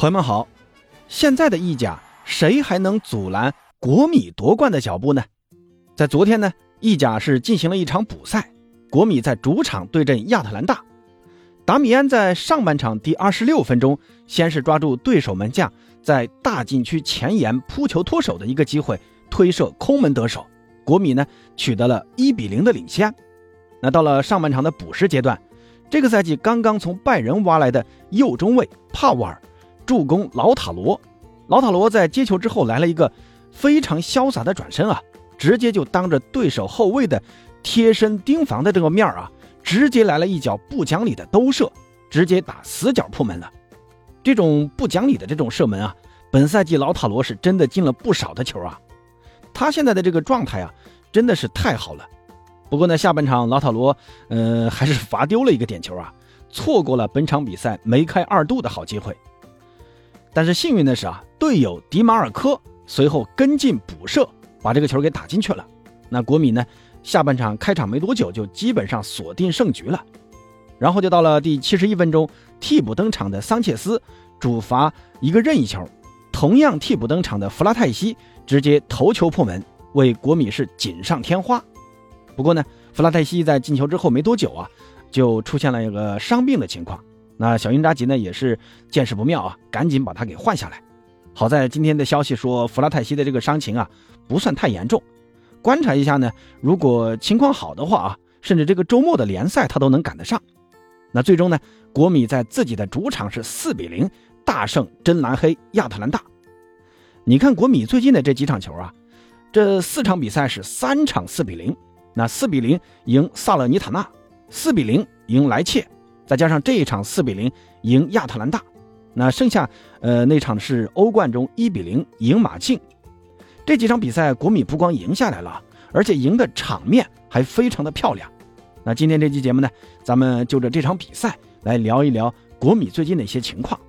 朋友们好，现在的意甲谁还能阻拦国米夺冠的脚步呢？在昨天呢，意甲是进行了一场补赛，国米在主场对阵亚特兰大。达米安在上半场第二十六分钟，先是抓住对手门将在大禁区前沿扑球脱手的一个机会，推射空门得手，国米呢取得了一比零的领先。那到了上半场的补时阶段，这个赛季刚刚从拜仁挖来的右中卫帕沃尔。助攻老塔罗，老塔罗在接球之后来了一个非常潇洒的转身啊，直接就当着对手后卫的贴身盯防的这个面啊，直接来了一脚不讲理的兜射，直接打死角破门了。这种不讲理的这种射门啊，本赛季老塔罗是真的进了不少的球啊。他现在的这个状态啊，真的是太好了。不过呢，下半场老塔罗呃还是罚丢了一个点球啊，错过了本场比赛梅开二度的好机会。但是幸运的是啊，队友迪马尔科随后跟进补射，把这个球给打进去了。那国米呢，下半场开场没多久就基本上锁定胜局了。然后就到了第七十一分钟，替补登场的桑切斯主罚一个任意球，同样替补登场的弗拉泰西直接头球破门，为国米是锦上添花。不过呢，弗拉泰西在进球之后没多久啊，就出现了一个伤病的情况。那小因扎吉呢也是见势不妙啊，赶紧把他给换下来。好在今天的消息说弗拉泰西的这个伤情啊不算太严重，观察一下呢，如果情况好的话啊，甚至这个周末的联赛他都能赶得上。那最终呢，国米在自己的主场是四比零大胜真蓝黑亚特兰大。你看国米最近的这几场球啊，这四场比赛是三场四比零，那四比零赢萨勒尼塔纳，四比零赢莱切。再加上这一场四比零赢亚特兰大，那剩下呃那场是欧冠中一比零赢马竞，这几场比赛国米不光赢下来了，而且赢的场面还非常的漂亮。那今天这期节目呢，咱们就着这场比赛来聊一聊国米最近的一些情况。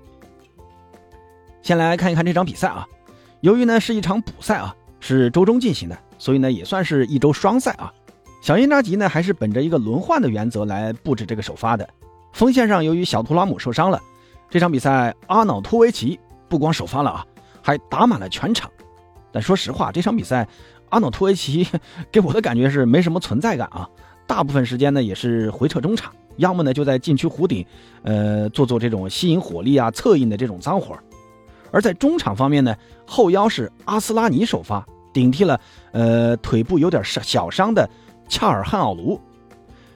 先来看一看这场比赛啊，由于呢是一场补赛啊，是周中进行的，所以呢也算是一周双赛啊。小因扎吉呢还是本着一个轮换的原则来布置这个首发的。锋线上，由于小图拉姆受伤了，这场比赛阿瑙托维奇不光首发了啊，还打满了全场。但说实话，这场比赛阿瑙托维奇 给我的感觉是没什么存在感啊，大部分时间呢也是回撤中场，要么呢就在禁区弧顶，呃，做做这种吸引火力啊、策应的这种脏活而在中场方面呢，后腰是阿斯拉尼首发，顶替了呃腿部有点小伤的恰尔汉奥卢。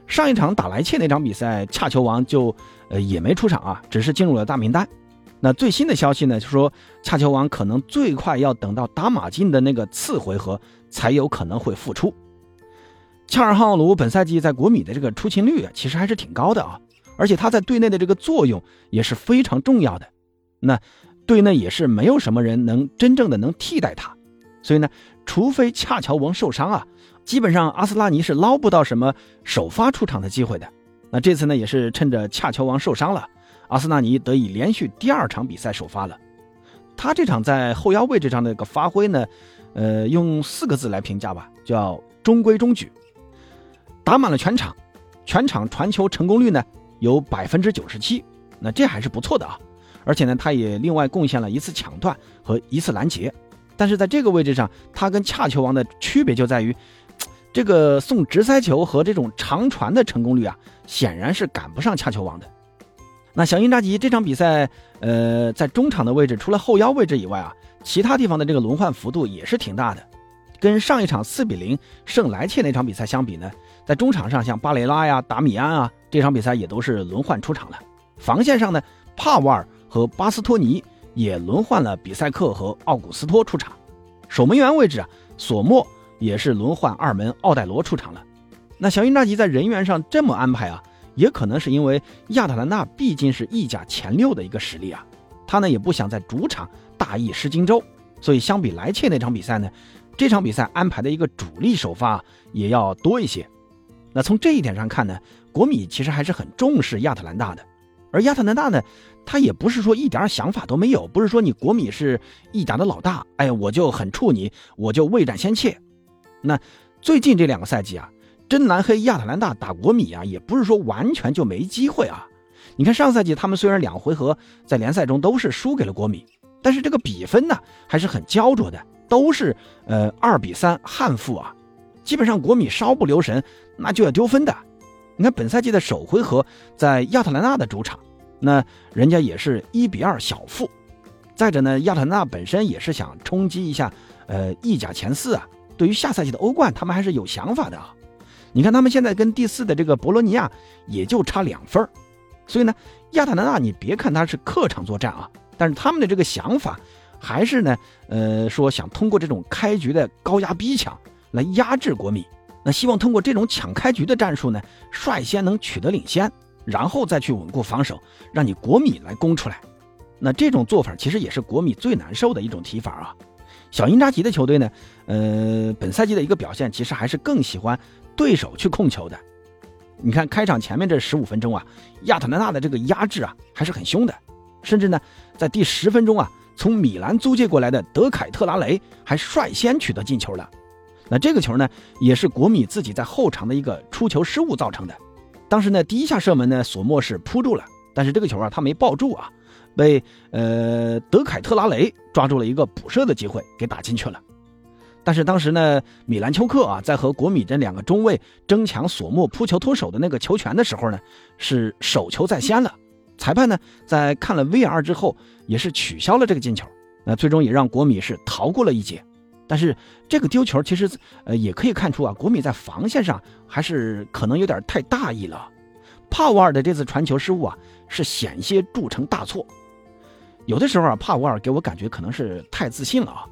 上一场打莱切那场比赛，恰球王就呃也没出场啊，只是进入了大名单。那最新的消息呢，就说恰球王可能最快要等到打马竞的那个次回合才有可能会复出。恰尔汉奥卢本赛季在国米的这个出勤率啊，其实还是挺高的啊，而且他在队内的这个作用也是非常重要的。那队内也是没有什么人能真正的能替代他，所以呢，除非恰乔王受伤啊。基本上阿斯拉尼是捞不到什么首发出场的机会的。那这次呢，也是趁着恰乔王受伤了，阿斯纳尼得以连续第二场比赛首发了。他这场在后腰位置上的一个发挥呢，呃，用四个字来评价吧，叫中规中矩。打满了全场，全场传球成功率呢有百分之九十七，那这还是不错的啊。而且呢，他也另外贡献了一次抢断和一次拦截。但是在这个位置上，他跟恰球王的区别就在于。这个送直塞球和这种长传的成功率啊，显然是赶不上恰球王的。那小因扎吉这场比赛，呃，在中场的位置，除了后腰位置以外啊，其他地方的这个轮换幅度也是挺大的。跟上一场四比零胜莱切那场比赛相比呢，在中场上像巴雷拉呀、达米安啊，这场比赛也都是轮换出场了。防线上呢，帕瓦尔和巴斯托尼也轮换了比赛克和奥古斯托出场。守门员位置啊，索莫。也是轮换二门奥戴罗出场了，那小因扎吉在人员上这么安排啊，也可能是因为亚特兰大毕竟是意甲前六的一个实力啊，他呢也不想在主场大意失荆州，所以相比莱切那场比赛呢，这场比赛安排的一个主力首发也要多一些。那从这一点上看呢，国米其实还是很重视亚特兰大的，而亚特兰大呢，他也不是说一点想法都没有，不是说你国米是意甲的老大，哎，我就很怵你，我就未战先怯。那最近这两个赛季啊，真蓝黑亚特兰大打国米啊，也不是说完全就没机会啊。你看上赛季他们虽然两回合在联赛中都是输给了国米，但是这个比分呢还是很焦灼的，都是呃二比三憾负啊。基本上国米稍不留神，那就要丢分的。你看本赛季的首回合在亚特兰大的主场，那人家也是一比二小负。再者呢，亚特兰大本身也是想冲击一下呃意甲前四啊。对于下赛季的欧冠，他们还是有想法的啊。你看他们现在跟第四的这个博洛尼亚也就差两分所以呢，亚特兰大你别看他是客场作战啊，但是他们的这个想法还是呢，呃，说想通过这种开局的高压逼抢来压制国米。那希望通过这种抢开局的战术呢，率先能取得领先，然后再去稳固防守，让你国米来攻出来。那这种做法其实也是国米最难受的一种踢法啊。小因扎吉的球队呢，呃，本赛季的一个表现其实还是更喜欢对手去控球的。你看开场前面这十五分钟啊，亚特兰大的这个压制啊还是很凶的，甚至呢在第十分钟啊，从米兰租借过来的德凯特拉雷还率先取得进球了。那这个球呢，也是国米自己在后场的一个出球失误造成的。当时呢，第一下射门呢，索莫是扑住了，但是这个球啊，他没抱住啊，被呃德凯特拉雷抓住了一个补射的机会，给打进去了。但是当时呢，米兰丘克啊，在和国米这两个中卫争抢索莫扑球脱手的那个球权的时候呢，是手球在先了。裁判呢，在看了 VR 之后，也是取消了这个进球。那最终也让国米是逃过了一劫。但是这个丢球其实，呃，也可以看出啊，国米在防线上还是可能有点太大意了。帕沃尔的这次传球失误啊，是险些铸成大错。有的时候啊，帕沃尔给我感觉可能是太自信了啊。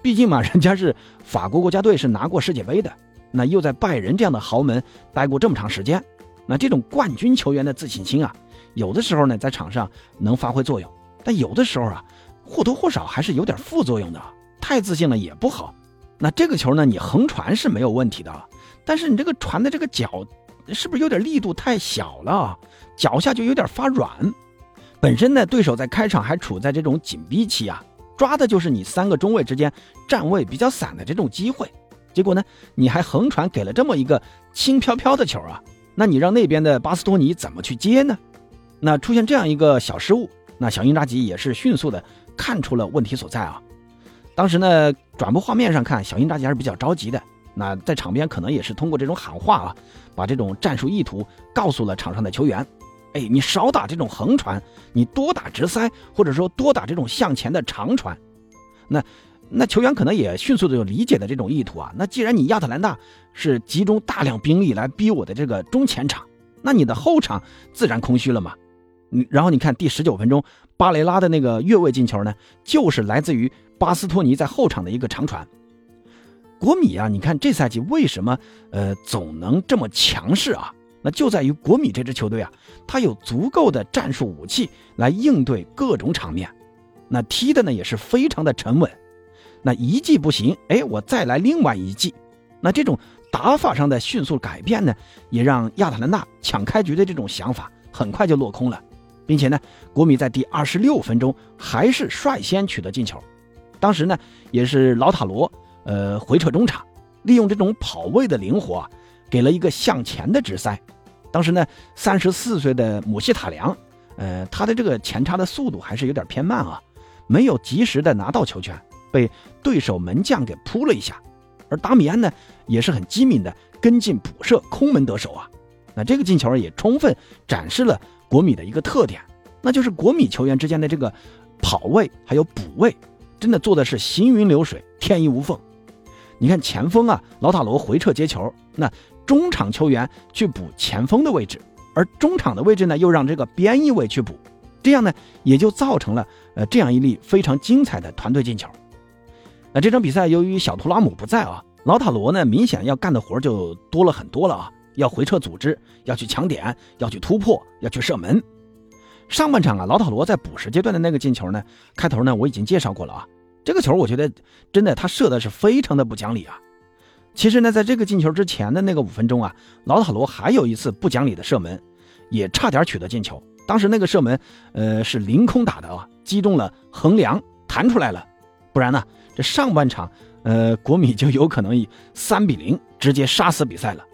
毕竟嘛，人家是法国国家队，是拿过世界杯的，那又在拜仁这样的豪门待过这么长时间，那这种冠军球员的自信心啊，有的时候呢在场上能发挥作用，但有的时候啊，或多或少还是有点副作用的。太自信了也不好，那这个球呢？你横传是没有问题的，但是你这个传的这个脚，是不是有点力度太小了？脚下就有点发软。本身呢，对手在开场还处在这种紧逼期啊，抓的就是你三个中卫之间站位比较散的这种机会。结果呢，你还横传给了这么一个轻飘飘的球啊，那你让那边的巴斯托尼怎么去接呢？那出现这样一个小失误，那小英扎吉也是迅速的看出了问题所在啊。当时呢，转播画面上看，小英扎吉还是比较着急的。那在场边可能也是通过这种喊话啊，把这种战术意图告诉了场上的球员。哎，你少打这种横传，你多打直塞，或者说多打这种向前的长传。那那球员可能也迅速的就理解了这种意图啊。那既然你亚特兰大是集中大量兵力来逼我的这个中前场，那你的后场自然空虚了嘛。你然后你看第十九分钟，巴雷拉的那个越位进球呢，就是来自于。巴斯托尼在后场的一个长传，国米啊，你看这赛季为什么呃总能这么强势啊？那就在于国米这支球队啊，他有足够的战术武器来应对各种场面，那踢的呢也是非常的沉稳。那一季不行，哎，我再来另外一季。那这种打法上的迅速改变呢，也让亚特兰大抢开局的这种想法很快就落空了，并且呢，国米在第二十六分钟还是率先取得进球。当时呢，也是老塔罗，呃，回撤中场，利用这种跑位的灵活，给了一个向前的直塞。当时呢，三十四岁的姆希塔良，呃，他的这个前插的速度还是有点偏慢啊，没有及时的拿到球权，被对手门将给扑了一下。而达米安呢，也是很机敏的跟进补射，空门得手啊。那这个进球也充分展示了国米的一个特点，那就是国米球员之间的这个跑位还有补位。真的做的是行云流水，天衣无缝。你看前锋啊，老塔罗回撤接球，那中场球员去补前锋的位置，而中场的位置呢，又让这个边翼位去补，这样呢，也就造成了呃这样一粒非常精彩的团队进球。那这场比赛由于小图拉姆不在啊，老塔罗呢明显要干的活就多了很多了啊，要回撤组织，要去抢点，要去突破，要去射门。上半场啊，老塔罗在补时阶段的那个进球呢，开头呢我已经介绍过了啊。这个球我觉得真的他射的是非常的不讲理啊。其实呢，在这个进球之前的那个五分钟啊，老塔罗还有一次不讲理的射门，也差点取得进球。当时那个射门，呃，是凌空打的啊，击中了横梁，弹出来了。不然呢，这上半场，呃，国米就有可能以三比零直接杀死比赛了。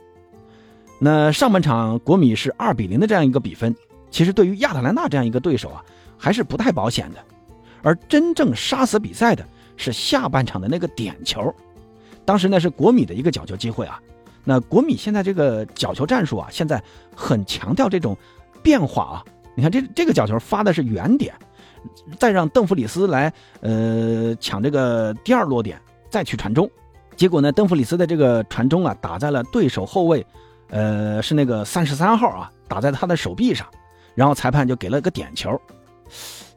那上半场国米是二比零的这样一个比分。其实对于亚特兰大这样一个对手啊，还是不太保险的。而真正杀死比赛的是下半场的那个点球，当时呢是国米的一个角球机会啊。那国米现在这个角球战术啊，现在很强调这种变化啊。你看这这个角球发的是远点，再让邓弗里斯来呃抢这个第二落点，再去传中。结果呢，邓弗里斯的这个传中啊，打在了对手后卫，呃是那个三十三号啊，打在他的手臂上，然后裁判就给了个点球。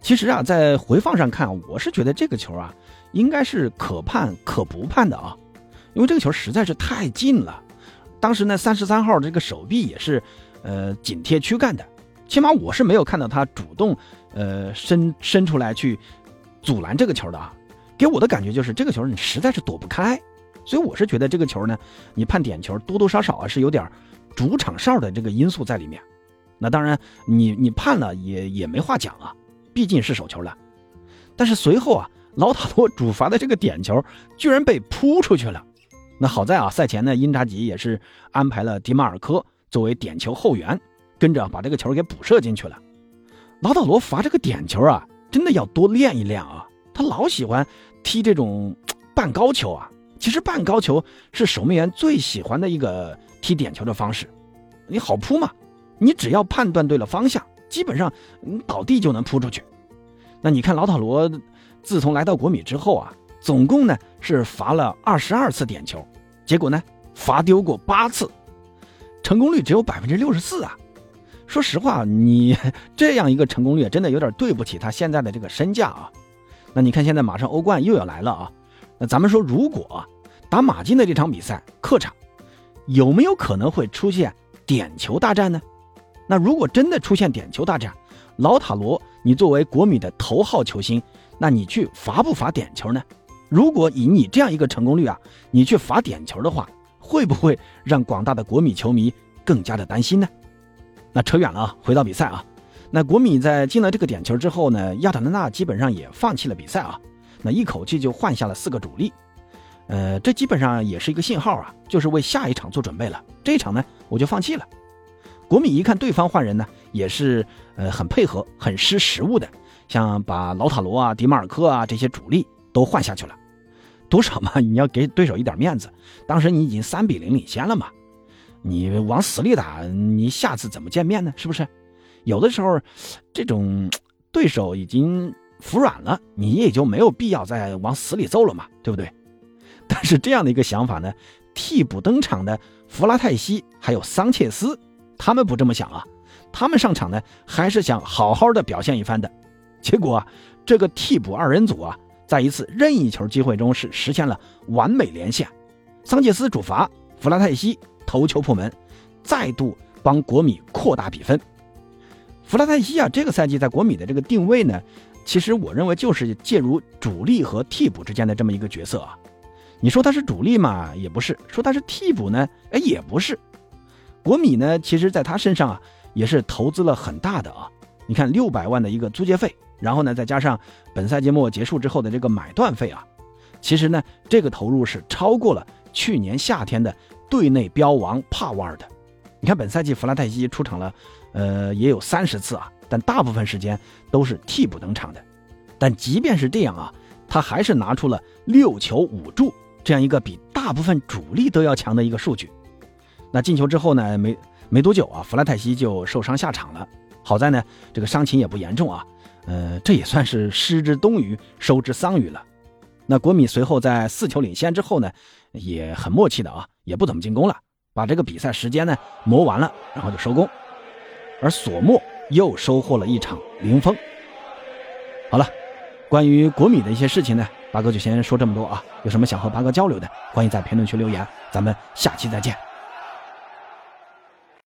其实啊，在回放上看，我是觉得这个球啊，应该是可判可不判的啊，因为这个球实在是太近了。当时呢，三十三号这个手臂也是，呃，紧贴躯干的，起码我是没有看到他主动，呃，伸伸出来去阻拦这个球的啊。给我的感觉就是这个球你实在是躲不开，所以我是觉得这个球呢，你判点球多多少少啊是有点主场哨的这个因素在里面。那当然，你你判了也也没话讲啊。毕竟是手球了，但是随后啊，老塔罗主罚的这个点球居然被扑出去了。那好在啊，赛前呢，因扎吉也是安排了迪马尔科作为点球后援，跟着把这个球给补射进去了。劳塔罗罚这个点球啊，真的要多练一练啊。他老喜欢踢这种半高球啊。其实半高球是守门员最喜欢的一个踢点球的方式，你好扑嘛，你只要判断对了方向。基本上，你倒地就能扑出去。那你看老塔罗，自从来到国米之后啊，总共呢是罚了二十二次点球，结果呢罚丢过八次，成功率只有百分之六十四啊。说实话，你这样一个成功率真的有点对不起他现在的这个身价啊。那你看现在马上欧冠又要来了啊，那咱们说如果打马竞的这场比赛客场，有没有可能会出现点球大战呢？那如果真的出现点球大战，老塔罗，你作为国米的头号球星，那你去罚不罚点球呢？如果以你这样一个成功率啊，你去罚点球的话，会不会让广大的国米球迷更加的担心呢？那扯远了啊，回到比赛啊，那国米在进了这个点球之后呢，亚特兰大基本上也放弃了比赛啊，那一口气就换下了四个主力，呃，这基本上也是一个信号啊，就是为下一场做准备了。这一场呢，我就放弃了。国米一看对方换人呢，也是呃很配合、很识时务的，像把老塔罗啊、迪马尔科啊这些主力都换下去了，多少嘛？你要给对手一点面子。当时你已经三比零领先了嘛，你往死里打，你下次怎么见面呢？是不是？有的时候，这种 对手已经服软了，你也就没有必要再往死里揍了嘛，对不对？但是这样的一个想法呢，替补登场的弗拉泰西还有桑切斯。他们不这么想啊，他们上场呢还是想好好的表现一番的。结果，这个替补二人组啊，在一次任意球机会中是实现了完美连线。桑切斯主罚，弗拉泰西头球破门，再度帮国米扩大比分。弗拉泰西啊，这个赛季在国米的这个定位呢，其实我认为就是介入主力和替补之间的这么一个角色啊。你说他是主力嘛，也不是；说他是替补呢，哎，也不是。国米呢，其实在他身上啊，也是投资了很大的啊。你看六百万的一个租借费，然后呢，再加上本赛季末结束之后的这个买断费啊，其实呢，这个投入是超过了去年夏天的队内标王帕瓦尔的。你看本赛季弗拉泰西出场了，呃，也有三十次啊，但大部分时间都是替补登场的。但即便是这样啊，他还是拿出了六球五助这样一个比大部分主力都要强的一个数据。那进球之后呢，没没多久啊，弗拉泰西就受伤下场了。好在呢，这个伤情也不严重啊。呃，这也算是失之东隅，收之桑榆了。那国米随后在四球领先之后呢，也很默契的啊，也不怎么进攻了，把这个比赛时间呢磨完了，然后就收工。而索莫又收获了一场零封。好了，关于国米的一些事情呢，八哥就先说这么多啊。有什么想和八哥交流的，欢迎在评论区留言。咱们下期再见。